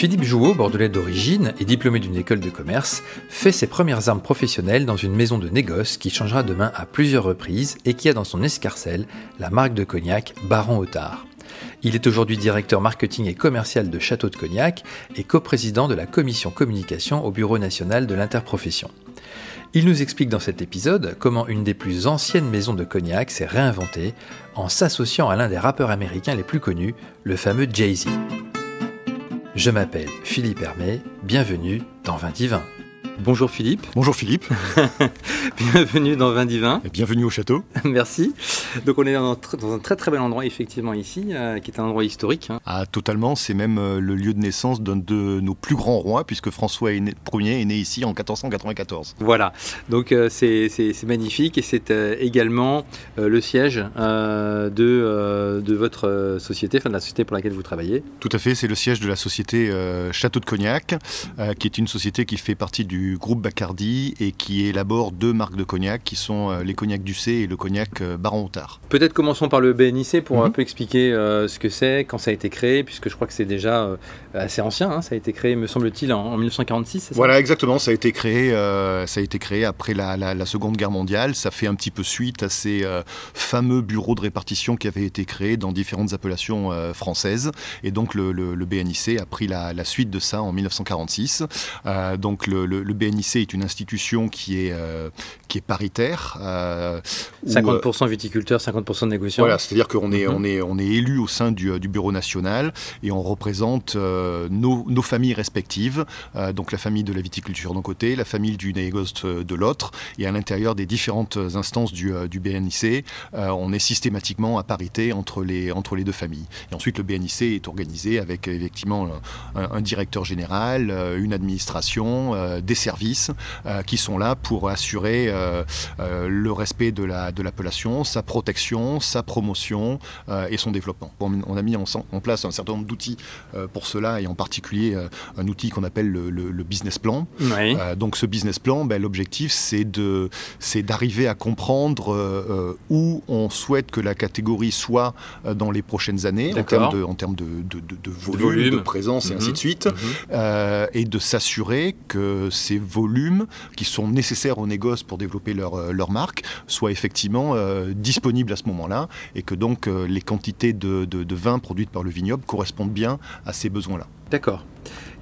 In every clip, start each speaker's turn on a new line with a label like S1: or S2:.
S1: Philippe Jouot, bordelais d'origine et diplômé d'une école de commerce, fait ses premières armes professionnelles dans une maison de négoce qui changera demain à plusieurs reprises et qui a dans son escarcelle la marque de cognac Baron Otard. Il est aujourd'hui directeur marketing et commercial de Château de Cognac et coprésident de la commission communication au Bureau national de l'interprofession. Il nous explique dans cet épisode comment une des plus anciennes maisons de cognac s'est réinventée en s'associant à l'un des rappeurs américains les plus connus, le fameux Jay-Z. Je m'appelle Philippe Hermé, bienvenue dans 20 Divin. Bonjour Philippe.
S2: Bonjour Philippe.
S1: bienvenue dans Vin Divin.
S2: Et bienvenue au château.
S1: Merci. Donc on est dans, un très très bel endroit effectivement ici, euh, qui est un endroit historique. Hein.
S2: Ah totalement, c'est même euh, le lieu de naissance d'un de nos plus grands rois, puisque François Ier est né ici en 1494.
S1: Voilà, donc euh, c'est magnifique et c'est également le siège de, de votre société, enfin de la société pour laquelle vous travaillez.
S2: Tout à fait, c'est le siège de la société Château de Cognac, qui est une société qui fait partie du groupe Bacardi et qui élabore deux marques de cognac qui sont euh, les cognacs du C et le cognac euh, Baron Otard.
S1: Peut-être commençons par le BNIC pour un mhm. peu expliquer euh, ce que c'est, quand ça a été créé, puisque je crois que c'est déjà assez ancien. Hein. ça a été créé, me semble-t-il, en, 1946.
S2: Voilà, exactement. Ça a été créé, ça a été créé après la, Seconde Guerre mondiale. Ça fait un petit peu suite à ces fameux bureaux de répartition qui avaient été créés dans différentes appellations françaises. Et donc le, le, BNIC a pris la, suite de ça en 1946. donc le, le BNIC est une institution qui est, euh, qui est paritaire. 50%
S1: euh, viticulteurs, 50% négociants.
S2: Voilà, c'est-à-dire qu'on est, mhm. on est, on est élu au sein du, du bureau national et on représente euh, nos, nos, familles respectives, donc la famille de la viticulture d'un côté, la famille du négoce de l'autre, et à l'intérieur des différentes instances du, du BNIC, on est systématiquement à parité entre les, entre les deux familles. Et ensuite, le BNIC est organisé avec effectivement un, un directeur général, une administration, des services euh, qui sont là pour assurer euh, euh, le respect de l'appellation, la, de sa protection, sa promotion et son développement. on a mis en, en place un certain nombre d'outils pour cela et en particulier un outil qu'on appelle le, business plan. donc ce business plan, ben, l'objectif c'est d'arriver à comprendre où on souhaite que la catégorie soit dans les prochaines années en termes de, en termes de, de, volume, de, présence et ainsi de mhm. suite, mhm. et de s'assurer que ces volumes qui sont nécessaires aux négoces pour développer leur, euh, leur marque soient effectivement euh, disponibles à ce moment-là et que donc euh, les quantités de, de vin produites par le vignoble correspondent bien à ces besoins-là.
S1: D'accord.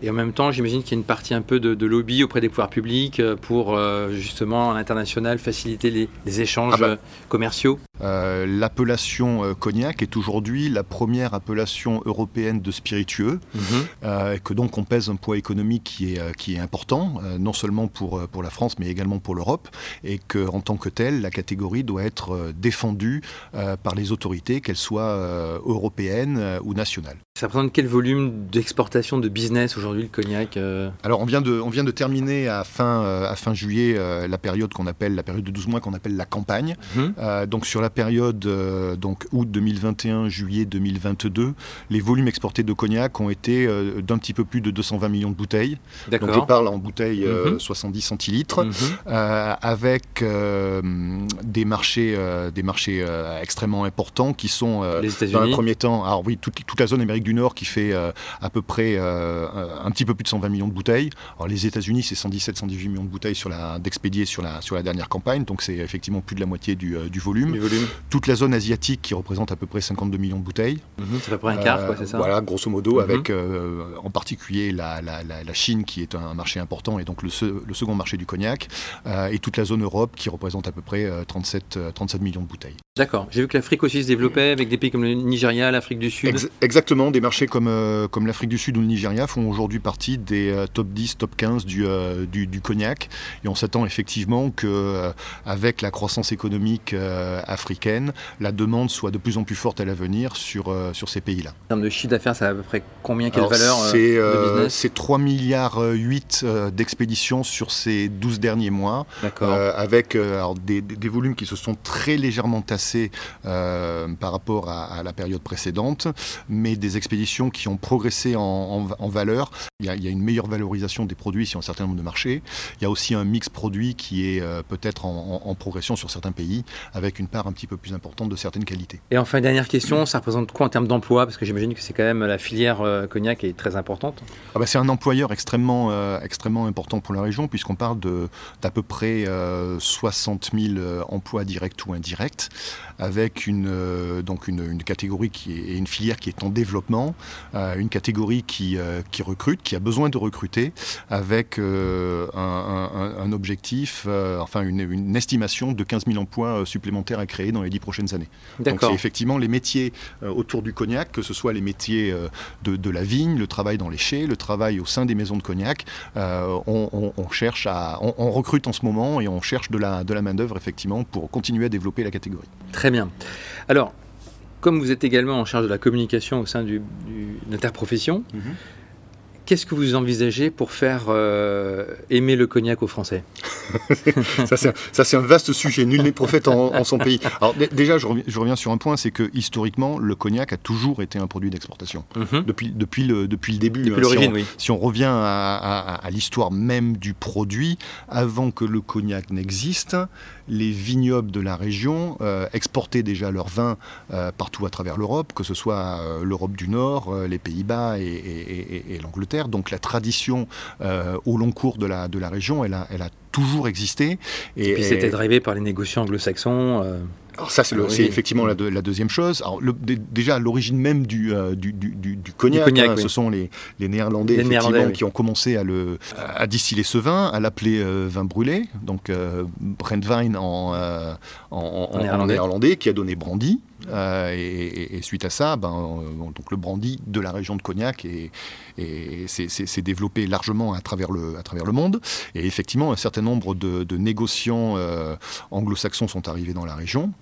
S1: Et en même temps, j'imagine qu'il y a une partie un peu de, lobby auprès des pouvoirs publics pour euh, justement à l'international faciliter les, échanges ah bah. Euh.
S2: L'appellation cognac est aujourd'hui la première appellation européenne de spiritueux, mhm. et que donc on pèse un poids économique qui est, qui est important, non seulement pour, pour la France mais également pour l'Europe, et qu'en tant que telle, la catégorie doit être défendue par les autorités, qu'elles soient européennes ou nationales.
S1: Ça représente quel volume d'exportation de business aujourd'hui le cognac
S2: euh Alors on vient, de, on vient de terminer à fin, euh, à fin juillet euh, la période qu'on appelle la période de 12 mois qu'on appelle la campagne. Mhm. donc sur la période donc août 2021 juillet 2022, les volumes exportés de cognac ont été d'un petit peu plus de 220 millions de bouteilles. Donc je parle en bouteilles 70 mhm. centilitres mhm. avec des marchés des marchés extrêmement importants qui sont dans un premier temps alors oui toute, toute, la zone Amérique du Nord qui fait à peu près un petit peu plus de 120 millions de bouteilles. Alors, les États-Unis, c'est 117-118 millions de bouteilles sur la, d'expédiés sur la, sur la dernière campagne, donc c'est effectivement plus de la moitié du, euh, du, volume. Toute la zone asiatique qui représente à peu près 52 millions de bouteilles.
S1: Mhm, c'est à peu près un quart, quoi, c'est ça?
S2: Voilà, grosso modo, mhm. avec euh, en particulier la, la, la, Chine qui est un marché important et donc le, le second marché du cognac, euh, et toute la zone Europe qui représente à peu près 37, 37 millions de bouteilles.
S1: D'accord. J'ai vu que l'Afrique aussi se développait avec des pays comme le Nigeria, l'Afrique du Sud.
S2: exactement. Des marchés comme, comme l'Afrique du Sud ou le Nigeria font aujourd'hui partie des euh, top 10, top 15 euh, du, du, cognac. Et on s'attend effectivement que euh, avec la croissance économique africaine, la demande soit de plus en plus forte à l'avenir sur, sur ces pays-là.
S1: En termes de chiffre d'affaires, ça a à peu près combien, quelle valeur
S2: C'est 3 milliards 8 d'expéditions sur ces 12 derniers mois. avec alors, des, des, volumes qui se sont très légèrement tassés par rapport à, à, la période précédente, mais des, expéditions qui ont progressé en, valeur. Il y, a, une meilleure valorisation des produits sur un certain nombre de marchés. Il y a aussi un mix produit qui est peut-être en, progression sur certains pays, avec une part un petit peu plus importante de certaines qualités.
S1: Et enfin, dernière question, ça représente quoi en termes d'emploi? Parce que j'imagine que c'est quand même la filière cognac est très importante.
S2: Ah bah, c'est un employeur extrêmement, extrêmement important pour la région, puisqu'on parle d'à peu près 60 000 emplois directs ou indirects, avec une, donc une, catégorie qui est une filière qui est en développement, euh, une catégorie qui, euh, qui recrute, qui a besoin de recruter, avec euh, un, objectif, enfin une, estimation de 15 000 emplois supplémentaires à créer dans les 10 prochaines années. Donc c'est effectivement les métiers autour du cognac, que ce soit les métiers de, la vigne, le travail dans les chais, le travail au sein des maisons de cognac. On, cherche à, on, recrute en ce moment et on cherche de la, de la main-d'œuvre effectivement pour continuer à développer la catégorie.
S1: Très bien. Alors, comme vous êtes également en charge de la communication au sein du, d'interprofession, mhm. Qu'est-ce que vous envisagez pour faire euh, aimer le cognac aux Français
S2: Ça, c'est un, vaste sujet. Nul n'est prophète en, son pays. Alors, déjà, je reviens, sur un point c'est que historiquement, le cognac a toujours été un produit d'exportation. Mhm. depuis, depuis, le, depuis le début.
S1: Depuis l'origine, oui.
S2: Si on revient à l'histoire même du produit, avant que le cognac n'existe, les vignobles de la région euh, exportaient déjà leur vin euh, partout à travers l'Europe, que ce soit l'Europe du Nord, les Pays-Bas et, l'Angleterre. Donc la tradition au long cours de la, de la région, elle a, elle a toujours existé.
S1: Et, puis c'était drivé par les négociants anglo-saxons.
S2: Alors ça, c'est effectivement la, deuxième chose. Alors, déjà, l'origine même du, du, cognac, hein, ce sont les, Néerlandais, qui ont commencé à, le, à distiller ce vin, à l'appeler vin brûlé, donc Brandwein en, en, néerlandais. qui a donné brandy. Euh, et, suite à ça, ben, euh, donc le brandy de la région de Cognac s'est développé largement à travers, le, à travers le monde. Et effectivement, un certain nombre de, négociants euh, anglo-saxons sont arrivés dans la région,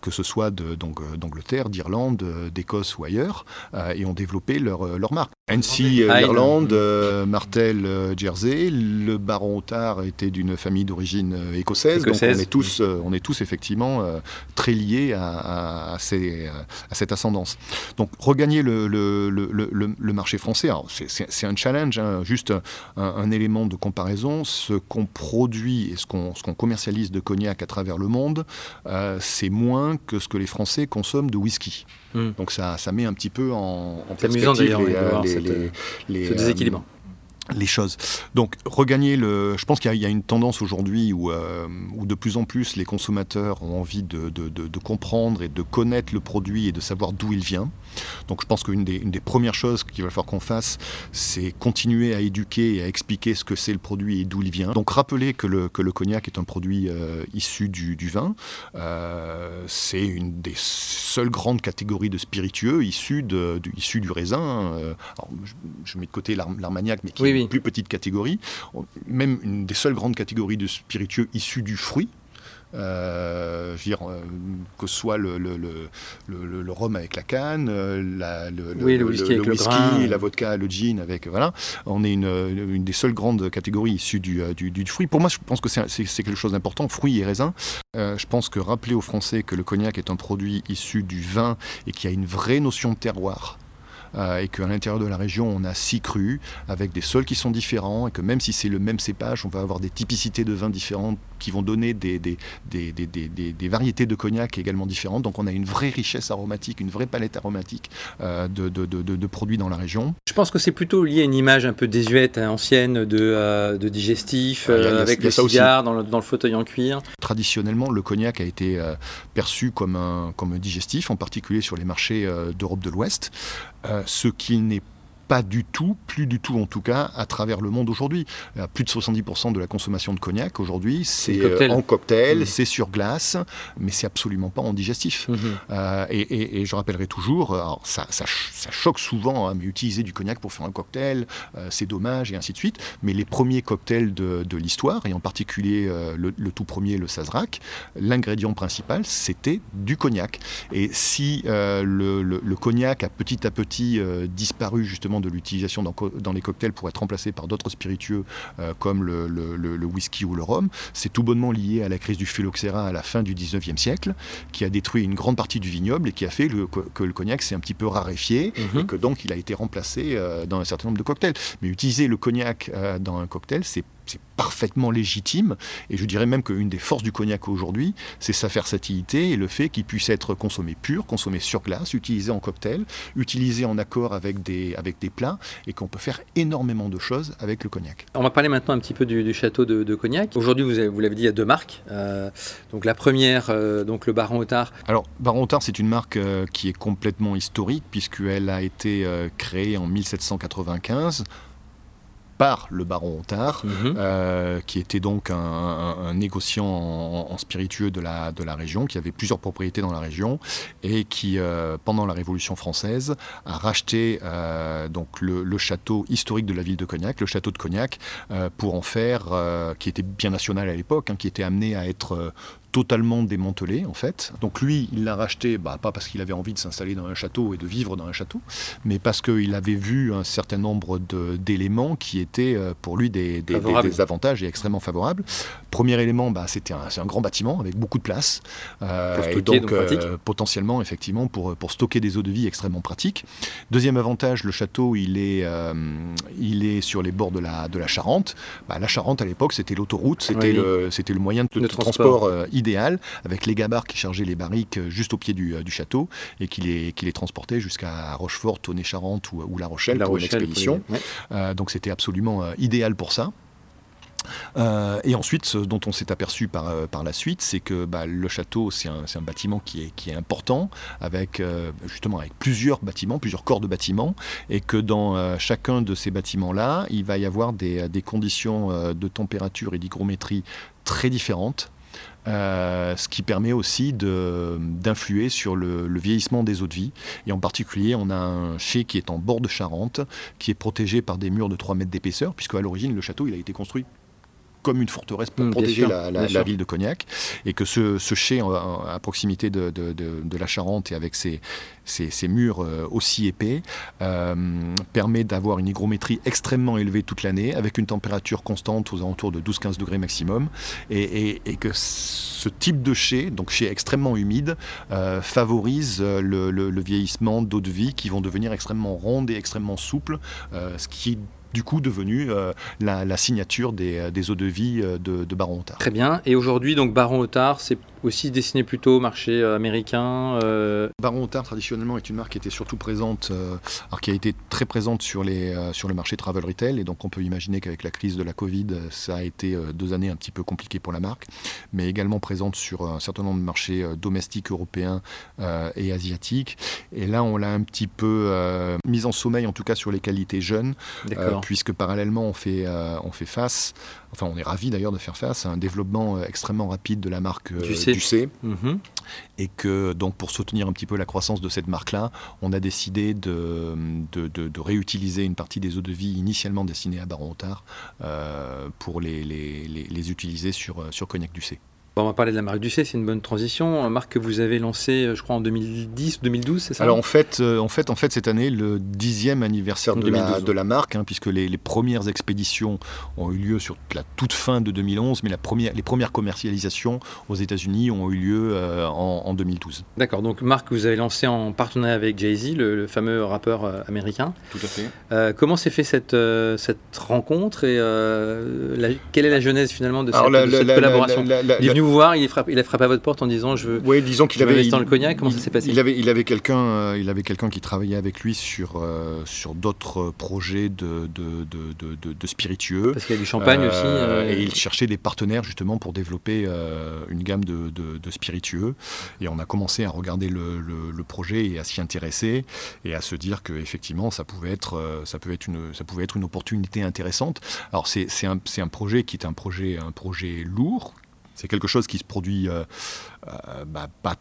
S2: que ce soit d'Angleterre, d'Irlande, d'Écosse ou ailleurs, et ont développé leur, leur marque. Annecy, Irlande, Martel, Jersey. Le baron Otard était d'une famille d'origine écossaise, donc on est tous, on est tous effectivement très liés à à, cette ascendance. Donc regagner le, marché français, c'est un challenge, hein, juste un, élément de comparaison. Ce qu'on produit et ce qu'on commercialise de cognac à travers le monde, euh, c'est moins que ce que les Français consomment de whisky. Hmm. Donc ça, ça met un petit peu en,
S1: en perspective les, les, ce déséquilibre
S2: les choses. Donc regagner le... Je pense qu'il y, a une tendance aujourd'hui où, euh, où, de plus en plus les consommateurs ont envie de, de, de, comprendre et de connaître le produit et de savoir d'où il vient. Donc je pense qu'une des, une des premières choses qu'il va falloir qu'on fasse, c'est continuer à éduquer et à expliquer ce que c'est le produit et d'où il vient. Donc rappeler que le, que le cognac est un produit euh, issu du, du vin. Euh, c'est une des seules grandes catégories de spiritueux issus, de, issus du raisin. Alors, je, mets de côté l'armagnac, mais qui plus petite catégorie, même une des seules grandes catégories de spiritueux issus du fruit. Euh, dire, euh, que ce soit le, le, le, le, rhum avec la canne, euh, la, le, whisky, la vodka, le gin avec voilà, on est une, une des seules grandes catégories issues du, du, du, fruit. Pour moi, je pense que c'est quelque chose d'important, fruits et raisins. je pense que rappeler aux Français que le cognac est un produit issu du vin et qu'il y a une vraie notion de terroir. Euh, et qu'à l'intérieur de la région, on a six crus avec des sols qui sont différents et que même si c'est le même cépage, on va avoir des typicités de vins différentes qui vont donner des, des, des, des variétés de cognac également différentes. Donc on a une vraie richesse aromatique, une vraie palette aromatique euh, de, de, de, produits dans la région.
S1: Je pense que c'est plutôt lié à une image un peu désuète, hein, ancienne de, euh, digestif, avec le cigare dans le, dans le, fauteuil en cuir.
S2: Traditionnellement, le cognac a été perçu comme un, comme un digestif, en particulier sur les marchés d'Europe de l'Ouest. Euh, ce qui n'est pas du tout, plus du tout en tout cas, à travers le monde aujourd'hui. Plus de 70% de la consommation de cognac aujourd'hui, c'est euh, en cocktail, mmh. c'est sur glace, mais c'est absolument pas en digestif. Mmh. Euh, et, je rappellerai toujours, alors ça, ça, choque souvent, hein, mais utiliser du cognac pour faire un cocktail, euh, c'est dommage, et ainsi de suite. Mais les premiers cocktails de, l'histoire, et en particulier le, tout premier, le Sazerac, l'ingrédient principal, c'était du cognac. Et si le, le, cognac a petit à petit disparu justement de l'utilisation dans, dans les cocktails pour être remplacé par d'autres spiritueux comme le, le, whisky ou le rhum. C'est tout bonnement lié à la crise du phylloxéra à la fin du 19e siècle, qui a détruit une grande partie du vignoble et qui a fait que le cognac s'est un petit peu raréfié mhm. et que donc il a été remplacé dans un certain nombre de cocktails. Mais utiliser le cognac dans un cocktail, c'est c'est parfaitement légitime. Et je dirais même qu'une des forces du cognac aujourd'hui, c'est sa versatilité et le fait qu'il puisse être consommé pur, consommé sur glace, utilisé en cocktail, utilisé en accord avec des, avec des plats, et qu'on peut faire énormément de choses avec le cognac.
S1: On va parler maintenant un petit peu du, château de, Cognac. Aujourd'hui, vous, vous l'avez dit, il y a deux marques. Euh, donc la première, euh, donc le Baron Otard.
S2: Alors, Baron Otard, c'est une marque euh, qui est complètement historique, puisqu'elle a été créée en 1795 par le baron Otard, mhm. euh, qui était donc un, négociant en, spiritueux de la, de la région, qui avait plusieurs propriétés dans la région, et qui, euh, pendant la Révolution française, a racheté euh, donc le, château historique de la ville de Cognac, le château de Cognac, pour en faire, qui était bien national à l'époque, hein, qui était amené à être totalement démantelé en fait. Donc lui, il l'a racheté, bah, pas parce qu'il avait envie de s'installer dans un château et de vivre dans un château, mais parce qu'il avait vu un certain nombre d'éléments qui étaient euh, pour lui des, avantages et extrêmement favorables. Premier élément, bah, c'était un, un, grand bâtiment avec beaucoup de place,
S1: euh, et donc, euh,
S2: potentiellement effectivement pour, pour stocker des eaux de vie extrêmement pratiques. Deuxième avantage, le château il est, il est sur les bords de la, de la Charente. Bah, la Charente à l'époque c'était l'autoroute, c'était le, c'était le moyen de, transport, transport idéal, avec les gabarres qui chargeaient les barriques euh, juste au pied du, euh, château et qui les, qui les transportaient jusqu'à Rochefort, Tonnet-Charente ou, La Rochelle pour une expédition. Euh, donc c'était absolument idéal pour ça. et ensuite, ce dont on s'est aperçu par, par la suite, c'est que bah, le château, c'est un, un, bâtiment qui est, qui est important, avec justement avec plusieurs bâtiments, plusieurs corps de bâtiments, et que dans chacun de ces bâtiments-là, il va y avoir des, des conditions de température et d'hygrométrie très différentes. Euh, ce qui permet aussi d'influer sur le, vieillissement des eaux de vie. Et en particulier, on a un chai qui est en bord de Charente, qui est protégé par des murs de 3 mètres d'épaisseur, puisque à l'origine, le château il a été construit comme une forteresse pour mm, protéger la, ville de Cognac, et que ce, ce chai à proximité de, la Charente et avec ses, murs euh, aussi épais euh, permet d'avoir une hygrométrie extrêmement élevée toute l'année, avec une température constante aux alentours de 12-15 degrés maximum, et, que ce type de chai, donc chai extrêmement humide, euh, favorise le, vieillissement d'eau de vie qui vont devenir extrêmement rondes et extrêmement souples, ce qui du coup devenu euh, la, signature des, euh, des, eaux de vie euh, de, de Baron Otard.
S1: Très bien. Et aujourd'hui, donc Baron Otard, c'est aussi destiné plutôt au marché euh, américain
S2: euh. Baron Otard, traditionnellement, est une marque qui était surtout présente, euh, alors qui a été très présente sur, les, sur le marché travel retail. Et donc, on peut imaginer qu'avec la crise de la Covid, ça a été deux années un petit peu compliquées pour la marque, mais également présente sur un certain nombre de marchés domestiques européens et asiatiques. Et là, on l'a un petit peu mise en sommeil, en tout cas sur les qualités jeunes, puisque parallèlement, on fait, on fait face enfin on est ravi d'ailleurs de faire face à un développement extrêmement rapide de la marque du C. Mhm. Et que donc pour soutenir un petit peu la croissance de cette marque-là, on a décidé de, de, réutiliser une partie des eaux de vie initialement destinées à Baron Otard euh, pour les, les, les, utiliser sur, sur Cognac du C
S1: on va parler de la marque Ducé, c'est une bonne transition. Une marque que vous avez lancée, euh, je crois, en 2010 ou 2012, c'est ça?
S2: Alors en fait, euh, en fait, en fait, cette année, le dixième anniversaire de la, de la, marque, hein, puisque les, premières expéditions ont eu lieu sur la toute fin de 2011, mais la première, les premières commercialisations aux États-Unis ont eu lieu euh, en, 2012.
S1: D'accord, donc marque que vous avez lancée en partenariat avec Jay-Z, le, fameux rappeur américain.
S2: Tout à fait.
S1: comment s'est fait cette, cette rencontre et quelle est la genèse finalement de cette, collaboration? Voir, il, frappe, il a frappé à votre porte en disant je veux.
S2: Oui, disons qu'il avait.
S1: dans le cognac. Comment ça s'est passé?
S2: Il avait, il avait quelqu'un, euh, il avait quelqu'un qui travaillait avec lui sur euh, sur d'autres projets de de, de, de, de, spiritueux.
S1: Parce qu'il y a du champagne aussi.
S2: Euh, et il cherchait des partenaires justement pour développer une gamme de, spiritueux. Et on a commencé à regarder le, le, projet et à s'y intéresser et à se dire que effectivement ça pouvait être ça pouvait être une ça pouvait être une opportunité intéressante. Alors c'est un, un projet qui est un projet un projet lourd c'est quelque chose qui se produit euh, euh, bah, pas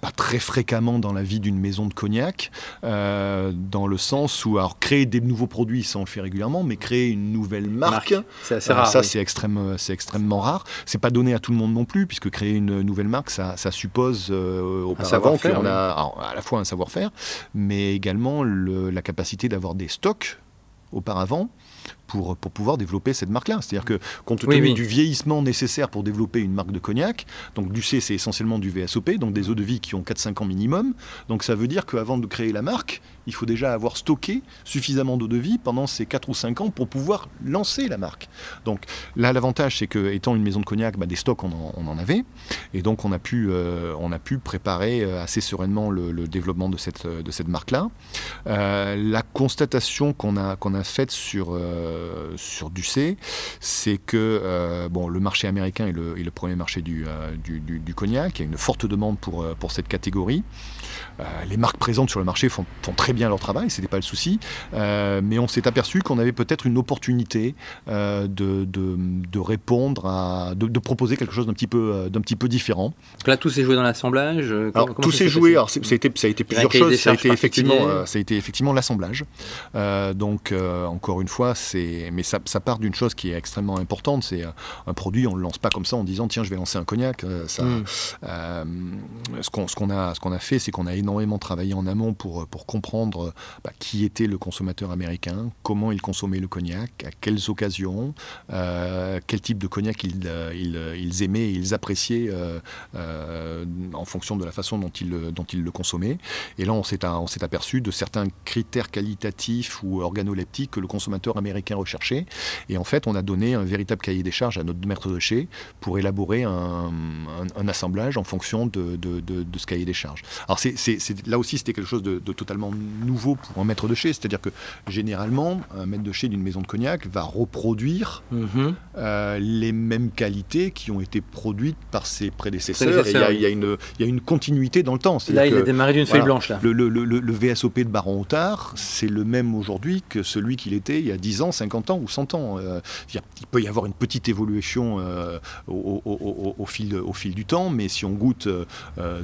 S2: pas très fréquemment dans la vie d'une maison de cognac, euh, dans le sens où, alors, créer des nouveaux produits, ça on le fait régulièrement, mais créer une nouvelle marque,
S1: c'est rare,
S2: ça c'est extrêmement, c'est extrêmement rare. C'est pas donné à tout le monde non plus, puisque créer une nouvelle marque, ça, ça suppose auparavant qu'on a à la fois un savoir-faire, mais également le, la capacité d'avoir des stocks auparavant pour, pour pouvoir développer cette marque-là. C'est-à-dire que compte tenu du vieillissement nécessaire pour développer une marque de cognac, donc du C c'est essentiellement du VSOP, donc des eaux de vie qui ont 4-5 ans minimum, donc ça veut dire qu'avant de créer la marque, il faut déjà avoir stocké suffisamment d'eau de vie pendant ces 4 ou 5 ans pour pouvoir lancer la marque. Donc là, l'avantage, c'est que étant une maison de cognac, bah, des stocks, on en, avait. Et donc, on a pu, euh, on a pu préparer euh, assez sereinement le, développement de cette, de cette marque-là. Euh, la constatation qu'on a, qu'on a faite sur, sur Ducé, c'est que bon, le marché américain est le, premier marché du, du, du, cognac. Il y a une forte demande pour cette catégorie. Les marques présentes sur le marché font, font très bien leur travail, c'était pas le souci, euh, mais on s'est aperçu qu'on avait peut-être une opportunité euh, de, de, répondre à, de, proposer quelque chose d'un petit peu, euh, d'un petit peu différent.
S1: là, tout s'est joué dans l'assemblage.
S2: tout s'est joué. Alors, ça a été, ça a été plusieurs choses. Ça a été effectivement, ça a été effectivement l'assemblage. donc, encore une fois, c'est, mais ça, ça part d'une chose qui est extrêmement importante. C'est un produit, on le lance pas comme ça en disant tiens, je vais lancer un cognac. Ça, hmm. ce qu'on, ce qu'on a, ce qu'on a fait, c'est qu'on a énormément travaillé en amont pour pour comprendre bah, qui était le consommateur américain, comment il consommait le cognac, à quelles occasions, euh, quel type de cognac ils, euh, euh, ils, aimaient et ils appréciaient en fonction de la façon dont ils, dont ils le consommaient. Et là, on s'est, aperçu de certains critères qualitatifs ou organoleptiques que le consommateur américain recherchait. Et en fait, on a donné un véritable cahier des charges à notre maître de chez pour élaborer un, assemblage en fonction de, de, ce cahier des charges. Alors, c'est, là aussi, c'était quelque chose de, totalement nouveau pour un maître de chez. C'est-à-dire que généralement, un maître de chez d'une maison de cognac va reproduire mhm. euh, les mêmes qualités qui ont été produites par ses prédécesseurs. il y, a, une, y, a une continuité dans le temps.
S1: Là, il a démarré d'une feuille blanche. Là.
S2: Le, le, le, VSOP de Baron Otard, c'est le même aujourd'hui que celui qu'il était il y a 10 ans, 50 ans ou 100 ans. Euh, il, peut y avoir une petite évolution euh, au, au, fil, au fil du temps, mais si on goûte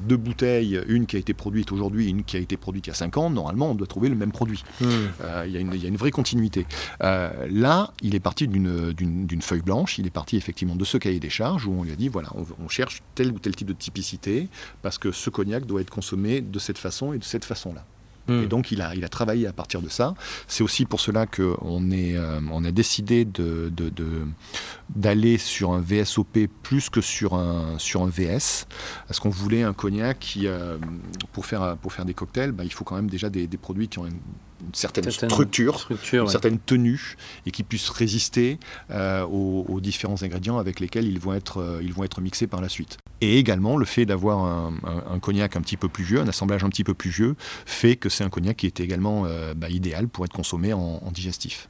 S2: deux bouteilles, une qui a été produite aujourd'hui et une qui a été produite il y a 5 ans, normalement, on doit trouver le même produit. Hmm. Euh, il y, a une vraie continuité. Euh, là, il est parti d'une feuille blanche, il est parti effectivement de ce cahier des charges où on lui a dit voilà, on, cherche tel ou tel type de typicité parce que ce cognac doit être consommé de cette façon et de cette façon-là. Hmm. Et donc, il a, il a travaillé à partir de ça. C'est aussi pour cela qu'on euh, a décidé de, d'aller sur un VSOP plus que sur un, sur un VS, parce qu'on voulait un cognac qui, pour, faire, pour faire des cocktails, bah, il faut quand même déjà des, des produits qui ont une une certaine, structure, une certaine tenue, et qui puisse résister euh, aux, différents ingrédients avec lesquels ils vont, être, euh, ils vont être mixés par la suite. Et également, le fait d'avoir un, cognac un petit peu plus vieux, un assemblage un petit peu plus vieux, fait que c'est un cognac qui est également euh, bah, idéal pour être consommé en, digestif.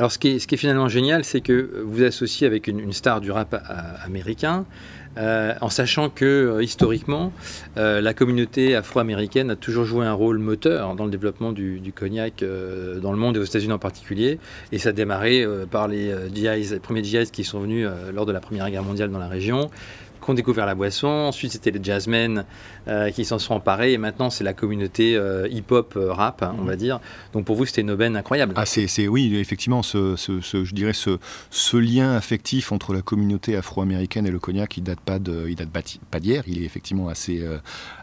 S1: Alors ce qui, est, finalement génial, c'est que vous associez avec une, star du rap américain, euh, en sachant que euh, historiquement, euh, la communauté afro-américaine a toujours joué un rôle moteur dans le développement du, cognac dans le monde et aux États-Unis en particulier. Et ça a démarré par les GIs, les premiers GIs qui sont venus lors de la Première Guerre mondiale dans la région qui ont découvert la boisson. Ensuite, c'était les jazzmen euh, qui s'en sont emparés. Et maintenant, c'est la communauté euh, hip-hop euh, rap, hein, on va mm. dire. Donc pour vous, c'était une aubaine incroyable.
S2: Ah, c'est, oui, effectivement, ce, je dirais ce, ce, lien affectif entre la communauté afro-américaine et le cognac, il date pas de, il date pas d'hier. Il est effectivement assez,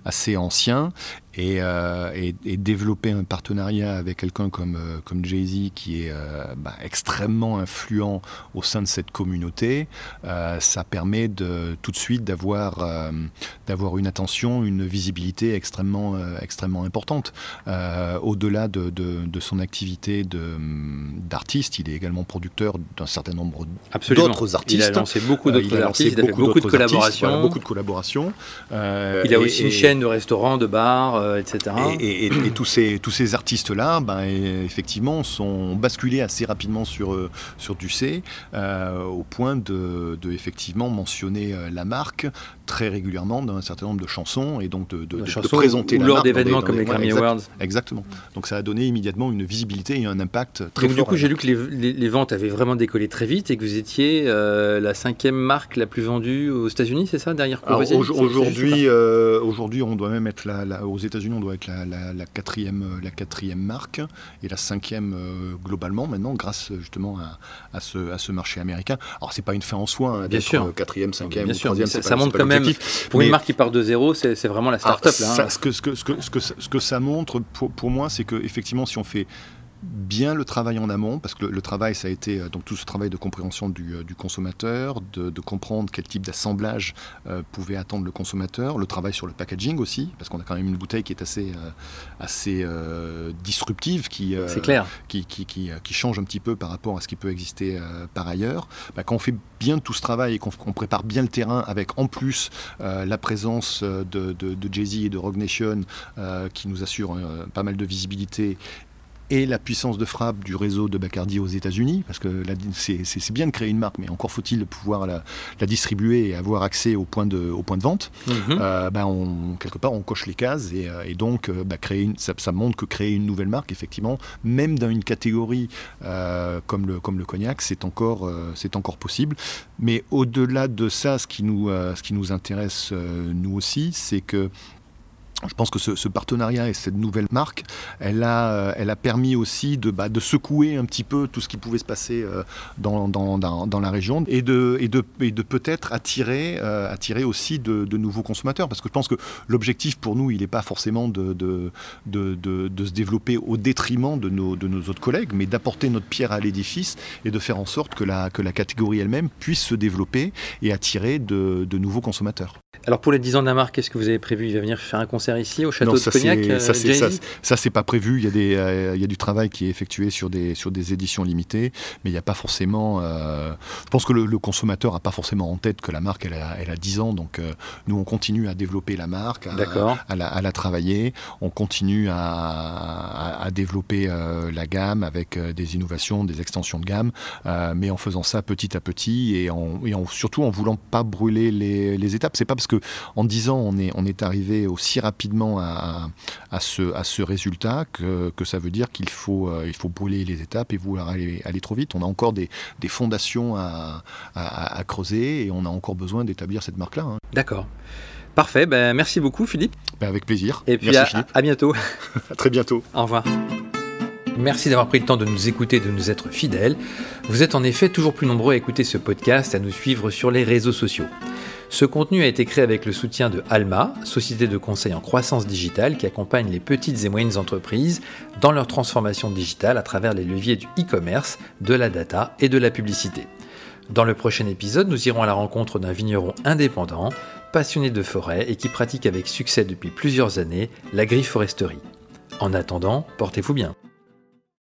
S2: assez ancien. Euh, et, développer un partenariat avec quelqu'un comme, euh, comme Jay-Z qui est euh, bah, extrêmement influent au sein de cette communauté, ça permet de, tout de suite d'avoir d'avoir une attention, une visibilité extrêmement, extrêmement importante. Au-delà de, de, son activité d'artiste, il est également producteur d'un certain nombre d'autres artistes.
S1: Il a lancé beaucoup d'autres artistes, il a fait beaucoup, de collaborations.
S2: beaucoup de collaborations.
S1: il a aussi une chaîne de restaurants, de bars euh, etc.
S2: Et, tous ces, tous ces artistes-là, ben, effectivement, sont basculés assez rapidement sur, euh, sur Ducé, euh, au point de, de, effectivement mentionner la marque très régulièrement dans un certain nombre de chansons et donc de, de, de, présenter
S1: ou lors d'événements comme les Grammy Awards.
S2: Exactement. Donc ça a donné immédiatement une visibilité et un impact très
S1: donc,
S2: fort.
S1: Du coup, j'ai lu que les, les, ventes avaient vraiment décollé très vite et que vous étiez la cinquième marque la plus vendue aux États-Unis, c'est ça, derrière
S2: Courvoisier? Aujourd'hui, aujourd'hui, on doit même être là, aux États-Unis on doit être la, quatrième, euh, la quatrième marque et la cinquième euh, globalement maintenant, grâce justement à, ce, à ce marché américain. Alors, c'est pas une fin en soi hein, d'être euh, quatrième, cinquième, ou troisième.
S1: Ça, montre quand même, pour une marque qui part de zéro, c'est vraiment la start-up.
S2: Ah, hein. ce, que, ce, que, ce, que, ce, que, ça montre pour, pour moi, c'est que effectivement, si on fait bien le travail en amont, parce que le, travail, ça a été donc tout ce travail de compréhension du, consommateur, de, comprendre quel type d'assemblage pouvait attendre le consommateur, le travail sur le packaging aussi, parce qu'on a quand même une bouteille qui est assez, assez disruptive, qui,
S1: clair.
S2: Qui, qui, qui, change un petit peu par rapport à ce qui peut exister par ailleurs. Bah, quand on fait bien tout ce travail et qu'on prépare bien le terrain avec en plus la présence de, de, de Jay-Z et de Rogue Nation qui nous assure pas mal de visibilité et la puissance de frappe du réseau de Bacardi aux États-Unis, parce que c'est bien de créer une marque, mais encore faut-il pouvoir la, distribuer et avoir accès au point de, au point de vente. Euh, ben on, quelque part, on coche les cases et, euh, donc euh, ben, créer une, ça, montre que créer une nouvelle marque, effectivement, même dans une catégorie comme, le, comme le cognac, c'est encore, c'est encore possible. Mais au-delà de ça, ce qui nous, ce qui nous intéresse, nous aussi, c'est que je pense que ce, partenariat et cette nouvelle marque, elle a, euh, elle a permis aussi de, bah, de secouer un petit peu tout ce qui pouvait se passer euh, dans, dans, dans, la région et de, et de, et de peut-être attirer, euh, attirer aussi de, de, nouveaux consommateurs. Parce que je pense que l'objectif pour nous, il n'est pas forcément de, se développer au détriment de nos, de nos autres collègues, mais d'apporter notre pierre à l'édifice et de faire en sorte que la, que la catégorie elle-même puisse se développer et attirer de nouveaux consommateurs.
S1: Alors pour les 10 ans de la marque, qu'est-ce que vous avez prévu? Il va venir faire un concert ici au château de Cognac
S2: euh, Ça, ça, c'est pas prévu. Il y, a des, euh, il y a du travail qui est effectué sur des, sur des éditions limitées, mais il n'y a pas forcément. Euh, je pense que le, consommateur n'a pas forcément en tête que la marque elle a, elle a 10 ans, donc nous on continue à développer la marque, à, à, la, à la, travailler, on continue à, à développer la gamme avec des innovations, des extensions de gamme, mais en faisant ça petit à petit et, en, et en, surtout en voulant pas brûler les, les étapes. C'est pas parce que en 10 ans on est, on est arrivé aussi rapidement à, ce, à ce résultat que, que ça veut dire qu'il faut, euh, il faut brûler les étapes et vouloir aller, aller trop vite. On a encore des, des fondations à, à, creuser et on a encore besoin d'établir cette marque-là. Hein.
S1: D'accord. Parfait, ben, merci beaucoup Philippe.
S2: Ben, avec plaisir.
S1: Et puis à, à, bientôt.
S2: à très bientôt.
S1: Au revoir. Merci d'avoir pris le temps de nous écouter, de nous être fidèles. Vous êtes en effet toujours plus nombreux à écouter ce podcast, à nous suivre sur les réseaux sociaux. Ce contenu a été créé avec le soutien de Alma, société de conseil en croissance digitale qui accompagne les petites et moyennes entreprises dans leur transformation digitale à travers les leviers du e-commerce, de la data et de la publicité. Dans le prochain épisode, nous irons à la rencontre d'un vigneron indépendant, passionné de forêt et qui pratique avec succès depuis plusieurs années l'agroforesterie. En attendant, portez-vous bien.